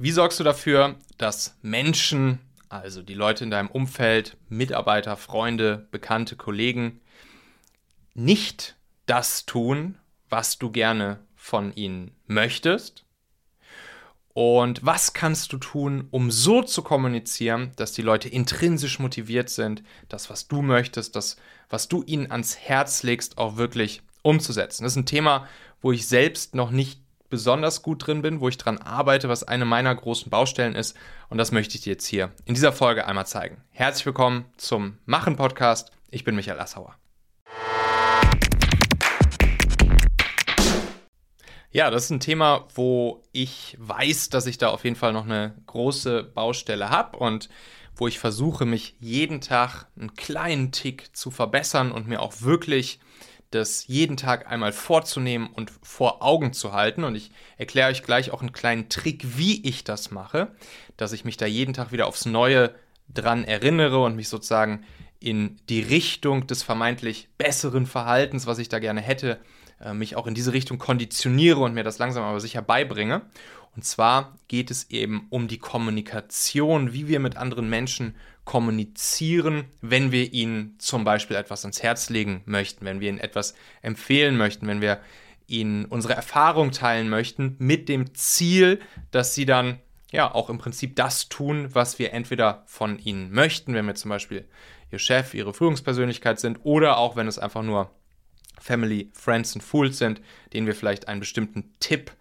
Wie sorgst du dafür, dass Menschen, also die Leute in deinem Umfeld, Mitarbeiter, Freunde, Bekannte, Kollegen, nicht das tun, was du gerne von ihnen möchtest? Und was kannst du tun, um so zu kommunizieren, dass die Leute intrinsisch motiviert sind, das, was du möchtest, das, was du ihnen ans Herz legst, auch wirklich umzusetzen? Das ist ein Thema, wo ich selbst noch nicht besonders gut drin bin, wo ich dran arbeite, was eine meiner großen Baustellen ist. Und das möchte ich dir jetzt hier in dieser Folge einmal zeigen. Herzlich willkommen zum Machen Podcast. Ich bin Michael Assauer. Ja, das ist ein Thema, wo ich weiß, dass ich da auf jeden Fall noch eine große Baustelle habe und wo ich versuche, mich jeden Tag einen kleinen Tick zu verbessern und mir auch wirklich das jeden Tag einmal vorzunehmen und vor Augen zu halten. Und ich erkläre euch gleich auch einen kleinen Trick, wie ich das mache, dass ich mich da jeden Tag wieder aufs Neue dran erinnere und mich sozusagen in die Richtung des vermeintlich besseren Verhaltens, was ich da gerne hätte, äh, mich auch in diese Richtung konditioniere und mir das langsam aber sicher beibringe. Und zwar geht es eben um die Kommunikation, wie wir mit anderen Menschen kommunizieren, wenn wir ihnen zum Beispiel etwas ans Herz legen möchten, wenn wir ihnen etwas empfehlen möchten, wenn wir ihnen unsere Erfahrung teilen möchten, mit dem Ziel, dass sie dann ja auch im Prinzip das tun, was wir entweder von ihnen möchten, wenn wir zum Beispiel ihr Chef, ihre Führungspersönlichkeit sind, oder auch wenn es einfach nur Family, Friends und Fools sind, denen wir vielleicht einen bestimmten Tipp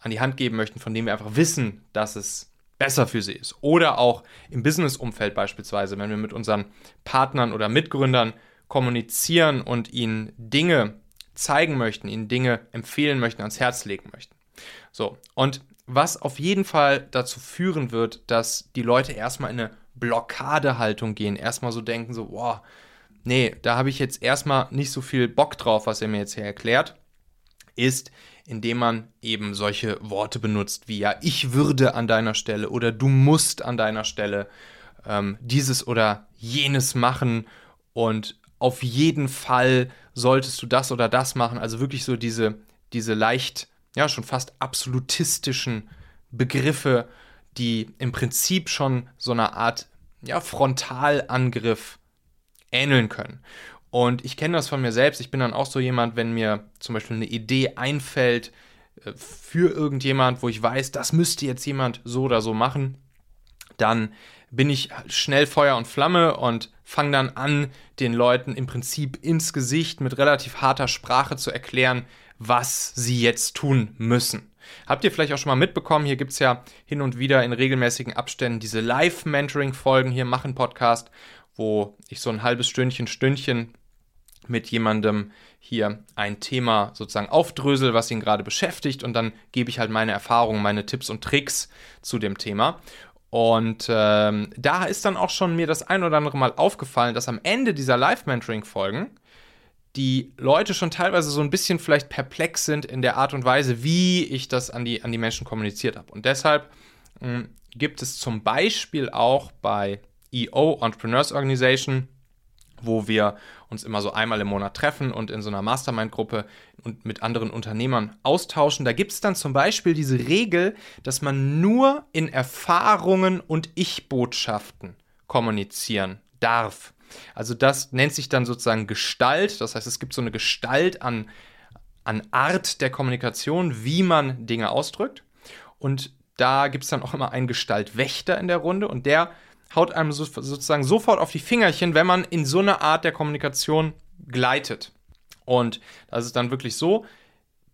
an die Hand geben möchten, von dem wir einfach wissen, dass es besser für sie ist. Oder auch im Business-Umfeld beispielsweise, wenn wir mit unseren Partnern oder Mitgründern kommunizieren und ihnen Dinge zeigen möchten, ihnen Dinge empfehlen möchten, ans Herz legen möchten. So, und was auf jeden Fall dazu führen wird, dass die Leute erstmal in eine Blockadehaltung gehen, erstmal so denken, so, boah, nee, da habe ich jetzt erstmal nicht so viel Bock drauf, was er mir jetzt hier erklärt, ist, indem man eben solche Worte benutzt wie ja, ich würde an deiner Stelle oder du musst an deiner Stelle ähm, dieses oder jenes machen und auf jeden Fall solltest du das oder das machen. Also wirklich so diese, diese leicht, ja, schon fast absolutistischen Begriffe, die im Prinzip schon so eine Art ja, Frontalangriff ähneln können. Und ich kenne das von mir selbst. Ich bin dann auch so jemand, wenn mir zum Beispiel eine Idee einfällt äh, für irgendjemand, wo ich weiß, das müsste jetzt jemand so oder so machen, dann bin ich schnell Feuer und Flamme und fange dann an, den Leuten im Prinzip ins Gesicht mit relativ harter Sprache zu erklären, was sie jetzt tun müssen. Habt ihr vielleicht auch schon mal mitbekommen, hier gibt es ja hin und wieder in regelmäßigen Abständen diese Live-Mentoring-Folgen hier machen Podcast, wo ich so ein halbes Stündchen, Stündchen mit jemandem hier ein Thema sozusagen aufdrösel, was ihn gerade beschäftigt und dann gebe ich halt meine Erfahrungen, meine Tipps und Tricks zu dem Thema. Und ähm, da ist dann auch schon mir das ein oder andere Mal aufgefallen, dass am Ende dieser Live-Mentoring-Folgen die Leute schon teilweise so ein bisschen vielleicht perplex sind in der Art und Weise, wie ich das an die, an die Menschen kommuniziert habe. Und deshalb mh, hm, gibt es zum Beispiel auch bei EO Entrepreneurs Organization, wo wir uns immer so einmal im Monat treffen und in so einer Mastermind-Gruppe und mit anderen Unternehmern austauschen. Da gibt es dann zum Beispiel diese Regel, dass man nur in Erfahrungen und Ich-Botschaften kommunizieren darf. Also das nennt sich dann sozusagen Gestalt. Das heißt, es gibt so eine Gestalt an, an Art der Kommunikation, wie man Dinge ausdrückt. Und da gibt es dann auch immer einen Gestaltwächter in der Runde und der haut einem so, sozusagen sofort auf die Fingerchen, wenn man in so eine Art der Kommunikation gleitet. Und das ist dann wirklich so,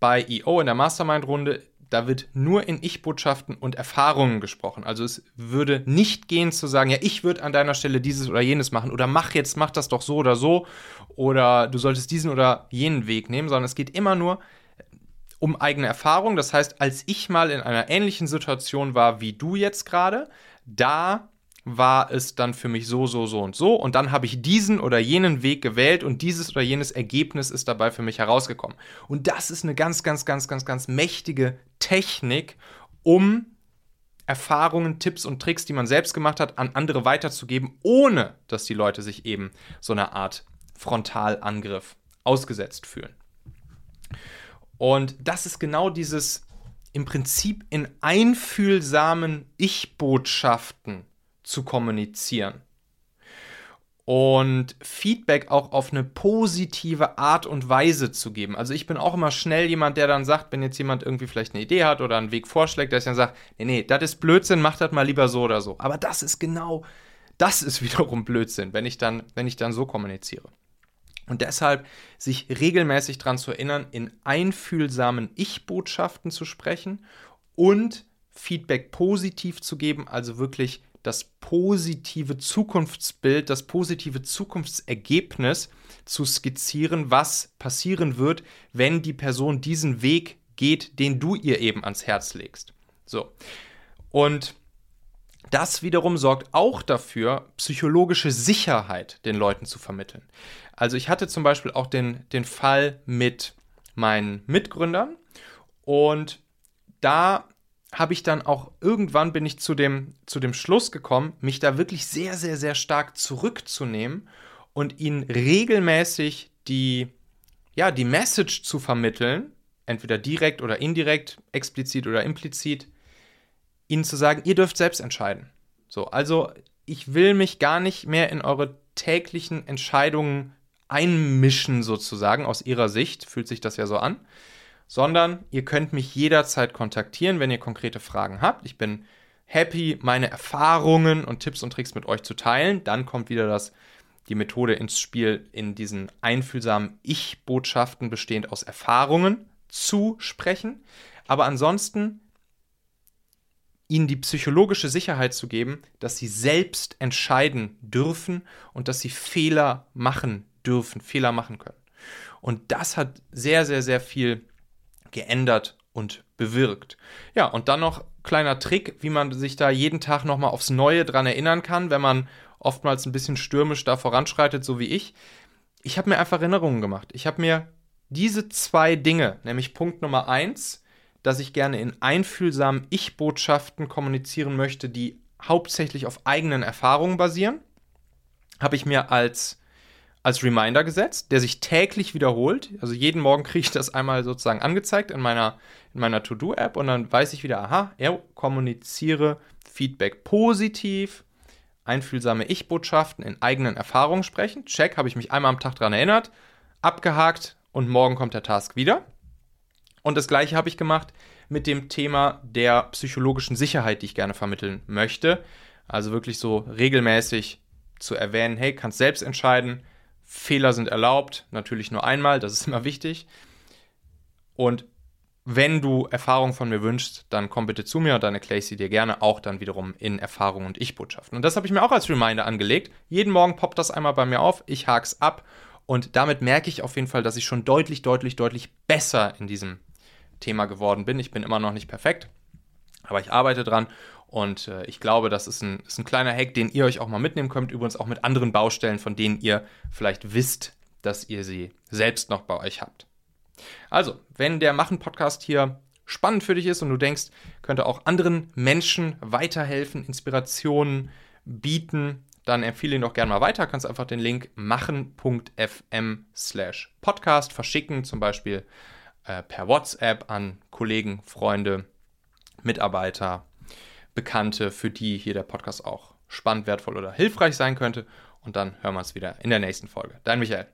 bei EO in der Mastermind-Runde, da wird nur in Ich-Botschaften und Erfahrungen gesprochen. Also es würde nicht gehen zu sagen, ja, ich würde an deiner Stelle dieses oder jenes machen oder mach jetzt, mach das doch so oder so oder du solltest diesen oder jenen Weg nehmen, sondern es geht immer nur um eigene Erfahrung. Das heißt, als ich mal in einer ähnlichen Situation war wie du jetzt gerade, da war es dann für mich so, so, so und so. Und dann habe ich diesen oder jenen Weg gewählt und dieses oder jenes Ergebnis ist dabei für mich herausgekommen. Und das ist eine ganz, ganz, ganz, ganz, ganz mächtige Technik, um Erfahrungen, Tipps und Tricks, die man selbst gemacht hat, an andere weiterzugeben, ohne dass die Leute sich eben so eine Art Frontalangriff ausgesetzt fühlen. Und das ist genau dieses im Prinzip in einfühlsamen Ich-Botschaften zu kommunizieren und Feedback auch auf eine positive Art und Weise zu geben. Also ich bin auch immer schnell jemand, der dann sagt, wenn jetzt jemand irgendwie vielleicht eine Idee hat oder einen Weg vorschlägt, dass ich dann sage, nee, nee, das ist Blödsinn, mach das mal lieber so oder so. Aber das ist genau, das ist wiederum Blödsinn, wenn ich dann, wenn ich dann so kommuniziere. Und deshalb sich regelmäßig daran zu erinnern, in einfühlsamen Ich-Botschaften zu sprechen und Feedback positiv zu geben, also wirklich das positive Zukunftsbild, das positive Zukunftsergebnis zu skizzieren, was passieren wird, wenn die Person diesen Weg geht, den du ihr eben ans Herz legst. So. Und das wiederum sorgt auch dafür, psychologische Sicherheit den Leuten zu vermitteln. Also ich hatte zum Beispiel auch den, den Fall mit meinen Mitgründern und da habe ich dann auch irgendwann bin ich zu dem, zu dem Schluss gekommen, mich da wirklich sehr, sehr, sehr stark zurückzunehmen und ihnen regelmäßig die, ja, die Message zu vermitteln, entweder direkt oder indirekt, explizit oder implizit, ihnen zu sagen, ihr dürft selbst entscheiden. So, also ich will mich gar nicht mehr in eure täglichen Entscheidungen einmischen, sozusagen, aus ihrer Sicht, fühlt sich das ja so an sondern ihr könnt mich jederzeit kontaktieren, wenn ihr konkrete Fragen habt. Ich bin happy, meine Erfahrungen und Tipps und Tricks mit euch zu teilen. Dann kommt wieder das, die Methode ins Spiel, in diesen einfühlsamen Ich-Botschaften bestehend aus Erfahrungen zu sprechen. Aber ansonsten ihnen die psychologische Sicherheit zu geben, dass sie selbst entscheiden dürfen und dass sie Fehler machen dürfen, Fehler machen können. Und das hat sehr, sehr, sehr viel geändert und bewirkt. Ja, und dann noch kleiner Trick, wie man sich da jeden Tag nochmal aufs Neue dran erinnern kann, wenn man oftmals ein bisschen stürmisch da voranschreitet, so wie ich. Ich habe mir einfach Erinnerungen gemacht. Ich habe mir diese zwei Dinge, nämlich Punkt Nummer eins, dass ich gerne in einfühlsamen Ich-Botschaften kommunizieren möchte, die hauptsächlich auf eigenen Erfahrungen basieren, habe ich mir als als Reminder gesetzt, der sich täglich wiederholt. Also jeden Morgen kriege ich das einmal sozusagen angezeigt in meiner, in meiner To-Do-App und dann weiß ich wieder, aha, ja, kommuniziere Feedback positiv, einfühlsame Ich-Botschaften in eigenen Erfahrungen sprechen. Check, habe ich mich einmal am Tag daran erinnert, abgehakt und morgen kommt der Task wieder. Und das gleiche habe ich gemacht mit dem Thema der psychologischen Sicherheit, die ich gerne vermitteln möchte. Also wirklich so regelmäßig zu erwähnen, hey, kannst selbst entscheiden, Fehler sind erlaubt, natürlich nur einmal, das ist immer wichtig. Und wenn du Erfahrung von mir wünschst, dann komm bitte zu mir und dann erkläre ich sie dir gerne auch dann wiederum in Erfahrung und Ich-Botschaften. Und das habe ich mir auch als Reminder angelegt. Jeden Morgen poppt das einmal bei mir auf, ich hak's ab und damit merke ich auf jeden Fall, dass ich schon deutlich, deutlich, deutlich besser in diesem Thema geworden bin. Ich bin immer noch nicht perfekt, aber ich arbeite dran und äh, ich glaube, das ist ein, ist ein kleiner Hack, den ihr euch auch mal mitnehmen könnt. Übrigens auch mit anderen Baustellen, von denen ihr vielleicht wisst, dass ihr sie selbst noch bei euch habt. Also, wenn der Machen-Podcast hier spannend für dich ist und du denkst, könnte auch anderen Menschen weiterhelfen, Inspirationen bieten, dann empfehle ihn doch gerne mal weiter. Kannst einfach den Link machen.fm slash podcast verschicken, zum Beispiel äh, per WhatsApp an Kollegen, Freunde, Mitarbeiter, Bekannte, für die hier der Podcast auch spannend, wertvoll oder hilfreich sein könnte. Und dann hören wir uns wieder in der nächsten Folge. Dein Michael.